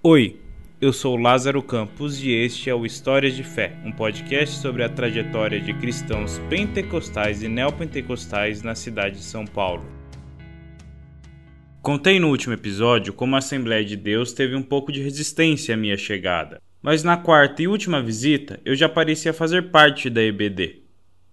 Oi, eu sou Lázaro Campos e este é o Histórias de Fé, um podcast sobre a trajetória de cristãos pentecostais e neopentecostais na cidade de São Paulo. Contei no último episódio como a Assembleia de Deus teve um pouco de resistência à minha chegada, mas na quarta e última visita eu já parecia fazer parte da EBD.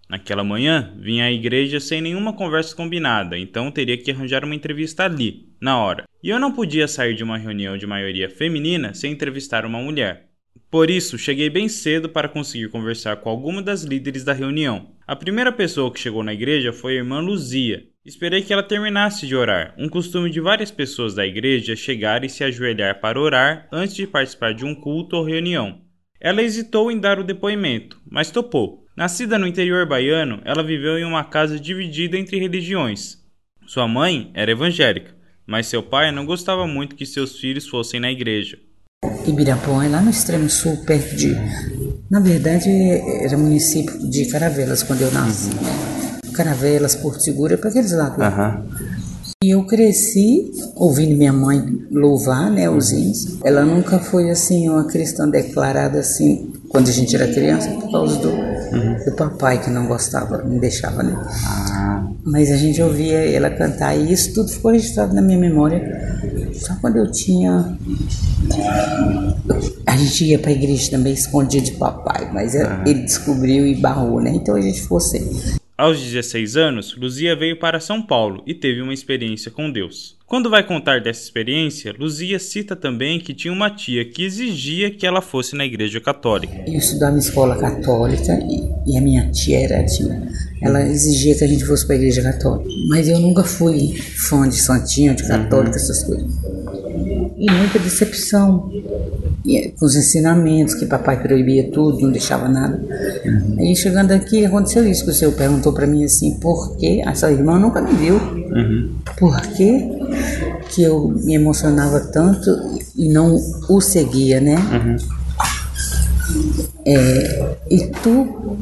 Naquela manhã, vim à igreja sem nenhuma conversa combinada, então teria que arranjar uma entrevista ali, na hora. E eu não podia sair de uma reunião de maioria feminina sem entrevistar uma mulher. Por isso, cheguei bem cedo para conseguir conversar com alguma das líderes da reunião. A primeira pessoa que chegou na igreja foi a irmã Luzia. Esperei que ela terminasse de orar, um costume de várias pessoas da igreja chegar e se ajoelhar para orar antes de participar de um culto ou reunião. Ela hesitou em dar o depoimento, mas topou. Nascida no interior baiano, ela viveu em uma casa dividida entre religiões. Sua mãe era evangélica, mas seu pai não gostava muito que seus filhos fossem na igreja. Ibirapó é lá no extremo sul, perto de. Na verdade, era município de Caravelas quando eu nasci. Caravelas, Porto Seguro, é para aqueles lados. Uhum. E eu cresci ouvindo minha mãe louvar, né, os hinos. Ela nunca foi assim uma cristã declarada assim quando a gente era criança por causa do, uhum. do papai que não gostava, não deixava, né? Ah. Mas a gente ouvia ela cantar e isso tudo ficou registrado na minha memória. Só quando eu tinha a gente ia para a igreja também escondido de papai, mas uhum. ele descobriu e barrou, né? Então a gente ficou sem. Aos 16 anos, Luzia veio para São Paulo e teve uma experiência com Deus. Quando vai contar dessa experiência, Luzia cita também que tinha uma tia que exigia que ela fosse na igreja católica. Eu estudava em escola católica e a minha tia era tia. Ela exigia que a gente fosse para a igreja católica. Mas eu nunca fui fã de santinho, de católica, uhum. essas coisas. E muita decepção com os ensinamentos, que papai proibia tudo, não deixava nada. Uhum. Aí chegando aqui, aconteceu isso, que o senhor perguntou para mim assim, por que, essa irmã nunca me viu, uhum. por que que eu me emocionava tanto e não o seguia, né? Uhum. É, e tu,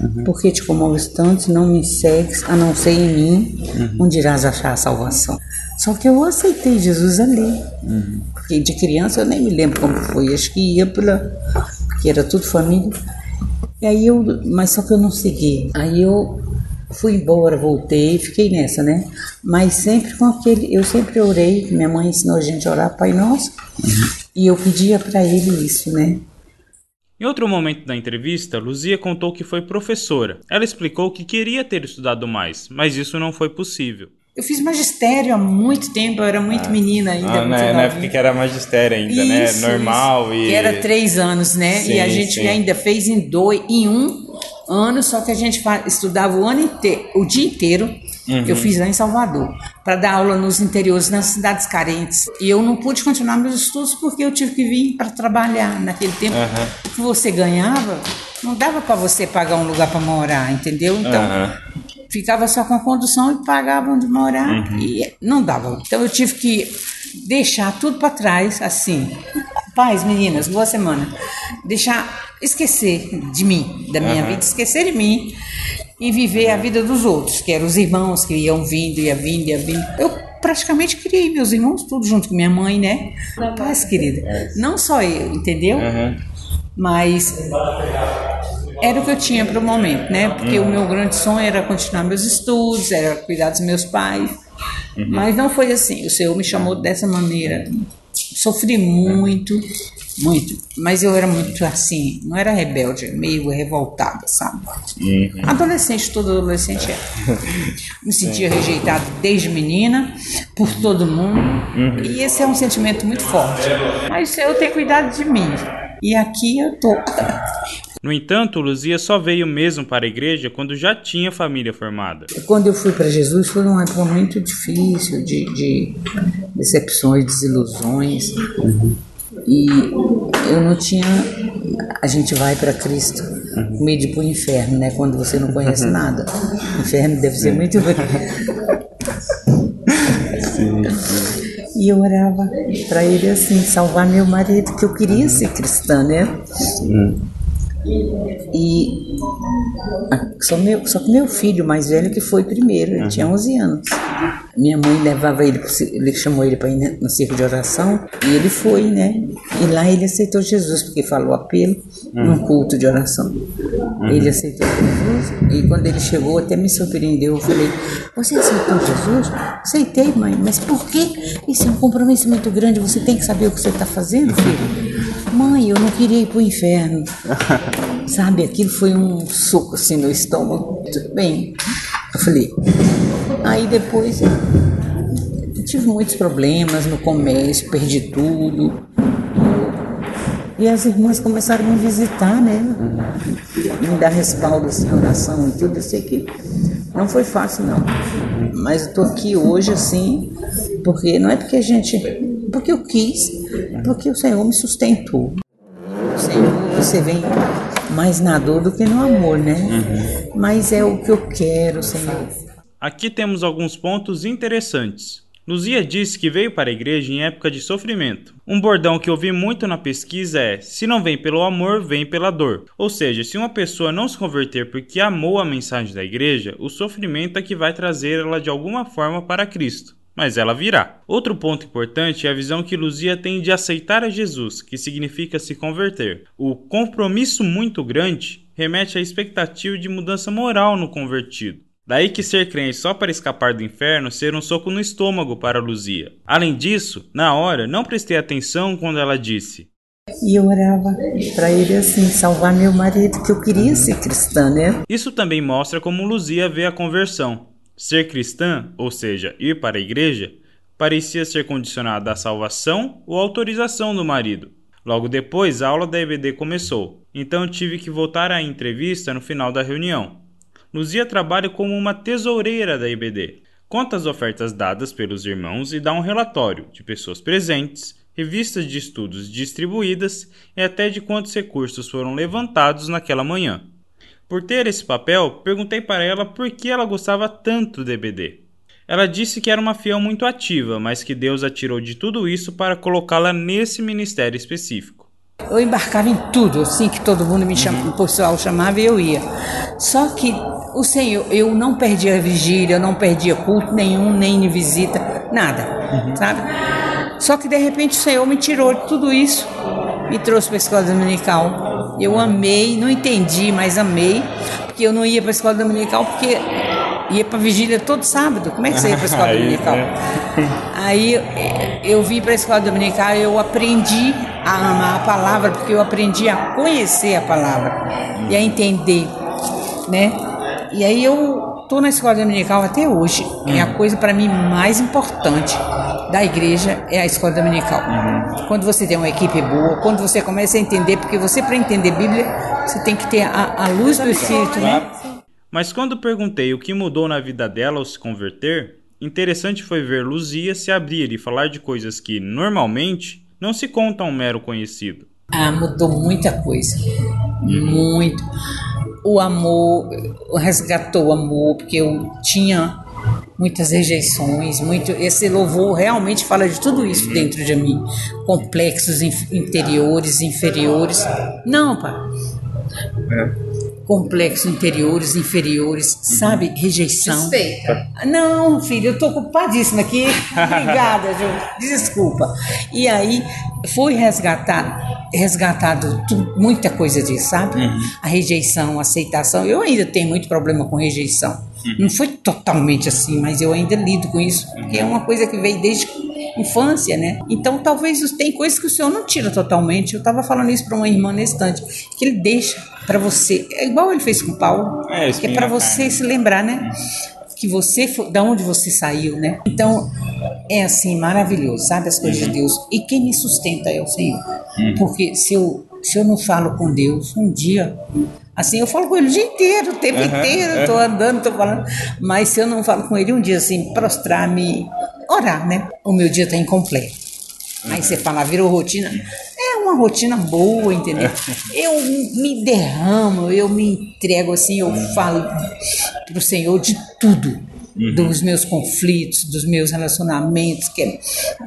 uhum. porque te comoves tanto, não me segues, a não ser em mim, uhum. onde irás achar a salvação. Só que eu aceitei Jesus ali. Uhum. Porque de criança eu nem me lembro como foi. Acho que ia pela. Porque era tudo família. E aí eu. Mas só que eu não segui. Aí eu fui embora, voltei, fiquei nessa, né? Mas sempre com aquele. Eu sempre orei. Minha mãe ensinou a gente a orar, Pai Nosso. Uhum. E eu pedia para ele isso, né? Em outro momento da entrevista, Luzia contou que foi professora. Ela explicou que queria ter estudado mais, mas isso não foi possível. Eu fiz magistério há muito tempo, eu era muito ah, menina ainda. Ah, na, na época que era magistério ainda, né? isso, né? Normal isso. e. Que era três anos, né? Sim, e a gente sim. ainda fez em dois, em um ano, só que a gente estudava o ano inteiro, o dia inteiro. Uhum. Eu fiz lá em Salvador, para dar aula nos interiores, nas cidades carentes. E eu não pude continuar meus estudos porque eu tive que vir para trabalhar. Naquele tempo uhum. que você ganhava, não dava para você pagar um lugar para morar, entendeu? Então, uhum ficava só com a condução e pagava onde morar uhum. e não dava. Então eu tive que deixar tudo para trás, assim. Paz, meninas, boa semana. Deixar, esquecer de mim, da minha vida, esquecer de mim e viver a vida dos outros, que eram os irmãos que iam vindo, ia vindo, ia vindo. Eu praticamente criei meus irmãos tudo junto com minha mãe, né? Paz, querida. Não só eu, entendeu? Uhum. Mas era o que eu tinha para o momento, né? Porque uhum. o meu grande sonho era continuar meus estudos, era cuidar dos meus pais. Uhum. Mas não foi assim. O Senhor me chamou dessa maneira. Sofri muito, muito. Mas eu era muito assim, não era rebelde, meio revoltada, sabe? Uhum. Adolescente, todo adolescente é. Me sentia rejeitada desde menina, por todo mundo. Uhum. E esse é um sentimento muito forte. Mas eu tenho cuidado de mim. E aqui eu tô. No entanto, Luzia só veio mesmo para a igreja quando já tinha família formada. Quando eu fui para Jesus foi uma época muito difícil, de, de decepções, desilusões. Uhum. E eu não tinha. A gente vai para Cristo uhum. medo para o inferno, né? Quando você não conhece uhum. nada. O inferno deve ser muito. sim. E eu orava para ele assim, salvar meu marido, que eu queria ser cristã, né? Uhum. E só, meu, só que meu filho mais velho que foi primeiro, ele uhum. tinha 11 anos. Minha mãe levava ele, ele chamou ele para ir no circo de oração e ele foi, né? E lá ele aceitou Jesus, porque falou apelo uhum. num culto de oração. Uhum. Ele aceitou Jesus e quando ele chegou até me surpreendeu. Eu falei: Você aceitou Jesus? Aceitei, mãe, mas por quê? Isso é um compromisso muito grande, você tem que saber o que você está fazendo, filho. Mãe, eu não queria ir para o inferno. Sabe, aquilo foi um soco assim no estômago. Tudo bem. Eu falei. Aí depois eu tive muitos problemas no comércio, perdi tudo. E as irmãs começaram a me visitar, né? Me dar respaldo assim, oração e tudo. Eu sei que não foi fácil, não. Mas eu tô aqui hoje, assim, porque não é porque a gente. Porque eu quis, porque o Senhor me sustentou. O Senhor, você vem mais na dor do que no amor, né? Uhum. Mas é o que eu quero, Senhor. Aqui temos alguns pontos interessantes. Luzia disse que veio para a igreja em época de sofrimento. Um bordão que ouvi muito na pesquisa é: se não vem pelo amor, vem pela dor. Ou seja, se uma pessoa não se converter porque amou a mensagem da igreja, o sofrimento é que vai trazer ela de alguma forma para Cristo mas ela virá. Outro ponto importante é a visão que Luzia tem de aceitar a Jesus, que significa se converter. O compromisso muito grande remete à expectativa de mudança moral no convertido. Daí que ser crente só para escapar do inferno ser um soco no estômago para Luzia. Além disso, na hora, não prestei atenção quando ela disse: e eu orava para ele assim, salvar meu marido, que eu queria ser cristã, né? Isso também mostra como Luzia vê a conversão. Ser cristã, ou seja, ir para a igreja, parecia ser condicionada à salvação ou autorização do marido. Logo depois, a aula da EBD começou, então tive que voltar à entrevista no final da reunião. Luzia trabalha como uma tesoureira da EBD, conta as ofertas dadas pelos irmãos e dá um relatório de pessoas presentes, revistas de estudos distribuídas e até de quantos recursos foram levantados naquela manhã. Por ter esse papel, perguntei para ela por que ela gostava tanto do EBD. Ela disse que era uma fiel muito ativa, mas que Deus a tirou de tudo isso para colocá-la nesse ministério específico. Eu embarcava em tudo, assim que todo mundo me chamava, uhum. o pessoal chamava e eu ia. Só que o Senhor, eu não perdia vigília, eu não perdia culto nenhum, nem visita, nada, uhum. sabe? Só que de repente o Senhor me tirou de tudo isso e trouxe para a escola dominical. Eu amei, não entendi, mas amei, porque eu não ia para a escola dominical porque ia para vigília todo sábado. Como é que você ia para a escola dominical? É. Aí eu vim para a escola dominical e eu aprendi a amar a palavra, porque eu aprendi a conhecer a palavra e a entender, né? E aí eu estou na escola dominical até hoje. É a coisa para mim mais importante da igreja é a escola dominical. Uhum. Quando você tem uma equipe boa, quando você começa a entender, porque você para entender Bíblia, você tem que ter a, a luz do Espírito, né? Mas quando perguntei o que mudou na vida dela ao se converter, interessante foi ver Luzia se abrir e falar de coisas que, normalmente, não se conta a um mero conhecido. Ah, mudou muita coisa. Muito. O amor, resgatou o amor, porque eu tinha muitas rejeições, muito esse louvor realmente fala de tudo isso dentro de mim, complexos interiores, inferiores. Não, pai. É. Complexos interiores, inferiores, uhum. sabe? Rejeição. Suspeita. Não, filho, eu tô ocupadíssima aqui. Obrigada, Ju. Desculpa. E aí foi resgatado, resgatado muita coisa disso, sabe? Uhum. A rejeição, a aceitação. Eu ainda tenho muito problema com rejeição. Uhum. Não foi totalmente assim, mas eu ainda lido com isso, porque é uma coisa que veio desde infância, né? Então talvez tem coisas que o senhor não tira totalmente. Eu estava falando isso para uma irmã nesse instante, que ele deixa para você, é igual ele fez com Paulo, é, que é para você se lembrar, né? Que você, da onde você saiu, né? Então é assim maravilhoso, sabe as coisas uhum. de Deus. E quem me sustenta é o Senhor, uhum. porque se eu se eu não falo com Deus, um dia Assim, eu falo com ele o dia inteiro, o tempo uhum, inteiro, estou andando, estou falando. Mas se eu não falo com ele um dia assim, prostrar-me, orar, né? O meu dia está incompleto. Uhum. Aí você fala, virou rotina. É uma rotina boa, entendeu? Eu me derramo, eu me entrego assim, eu falo para o Senhor de tudo. Uhum. dos meus conflitos, dos meus relacionamentos, que é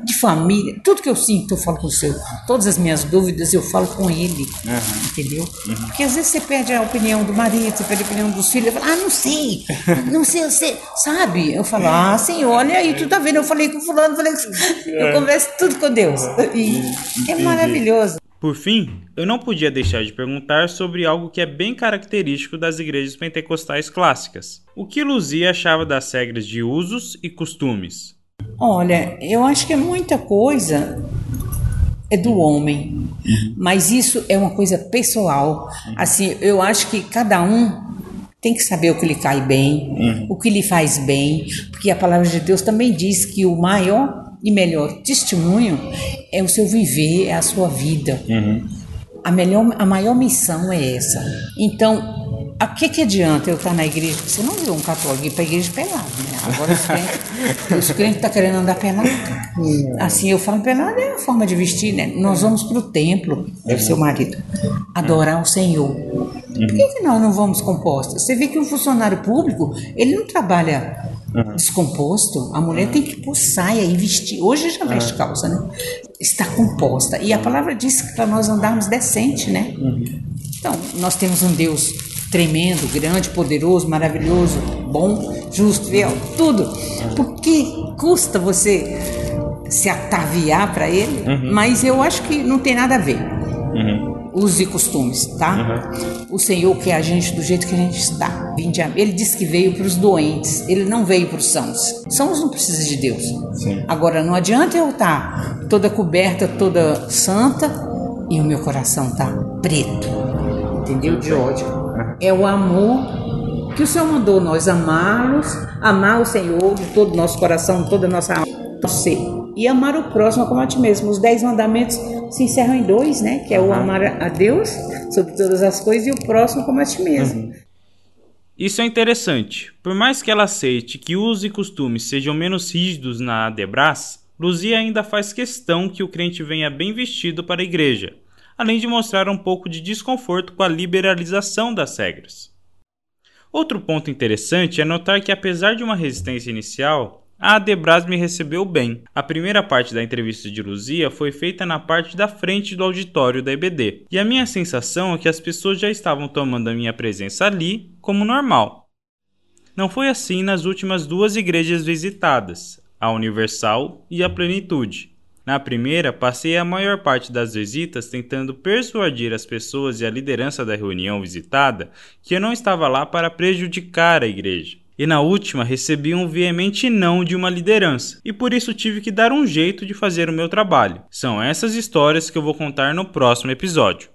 de família, tudo que eu sinto, eu falo com o seu. Todas as minhas dúvidas eu falo com ele, uhum. entendeu? Uhum. Porque às vezes você perde a opinião do marido, você perde a opinião dos filhos, eu falo, ah, não sei, não sei, eu sei, sabe? Eu falo, ah, senhor, olha aí, tu tá vendo? Eu falei com fulano, falei com... eu é. converso tudo com Deus. E é maravilhoso. Por fim, eu não podia deixar de perguntar sobre algo que é bem característico das igrejas pentecostais clássicas. O que Luzia achava das regras de usos e costumes? Olha, eu acho que é muita coisa é do homem, mas isso é uma coisa pessoal. Assim, eu acho que cada um tem que saber o que lhe cai bem, uhum. o que lhe faz bem, porque a palavra de Deus também diz que o maior e melhor testemunho é o seu viver, é a sua vida. Uhum. A, melhor, a maior missão é essa. Então, a que, que adianta eu estar na igreja? Você não viu um católico ir para a igreja pelado, né? Agora os crentes estão tá querendo andar pelado. Uhum. Assim, eu falo pelado é a forma de vestir, né? Nós vamos para o templo, deve ser o marido, adorar o Senhor. Por que, que nós não vamos compostos? Você vê que um funcionário público, ele não trabalha uhum. descomposto, a mulher uhum. tem que pôr saia e vestir. Hoje já veste uhum. calça, né? Está composta. E a palavra diz que para nós andarmos decente, né? Uhum. Então, nós temos um Deus tremendo, grande, poderoso, maravilhoso, bom, justo, fiel, tudo. Uhum. Por que custa você se ataviar para ele? Uhum. Mas eu acho que não tem nada a ver usos e costumes, tá? Uhum. O Senhor quer a gente do jeito que a gente está. Ele disse que veio para os doentes, ele não veio para os sãos. Sãos não precisa de Deus. Sim. Agora, não adianta eu estar tá toda coberta, toda santa e o meu coração tá preto, entendeu? De ódio. É o amor que o Senhor mandou nós amá-los, amar o Senhor de todo o nosso coração, toda a nossa alma, ser e amar o próximo como a ti mesmo. Os dez mandamentos se encerram em dois, né? Que é o amar a Deus sobre todas as coisas e o próximo como a ti mesmo. Uhum. Isso é interessante. Por mais que ela aceite que usos e costumes sejam menos rígidos na Adebras, Luzia ainda faz questão que o crente venha bem vestido para a igreja, além de mostrar um pouco de desconforto com a liberalização das regras. Outro ponto interessante é notar que, apesar de uma resistência inicial, a Adebras me recebeu bem. A primeira parte da entrevista de Luzia foi feita na parte da frente do auditório da EBD, e a minha sensação é que as pessoas já estavam tomando a minha presença ali como normal. Não foi assim nas últimas duas igrejas visitadas, a Universal e a Plenitude. Na primeira, passei a maior parte das visitas tentando persuadir as pessoas e a liderança da reunião visitada que eu não estava lá para prejudicar a igreja e na última recebi um veemente não de uma liderança, e por isso tive que dar um jeito de fazer o meu trabalho. São essas histórias que eu vou contar no próximo episódio.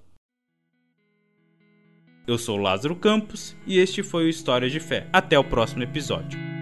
Eu sou Lázaro Campos e este foi o História de Fé. Até o próximo episódio.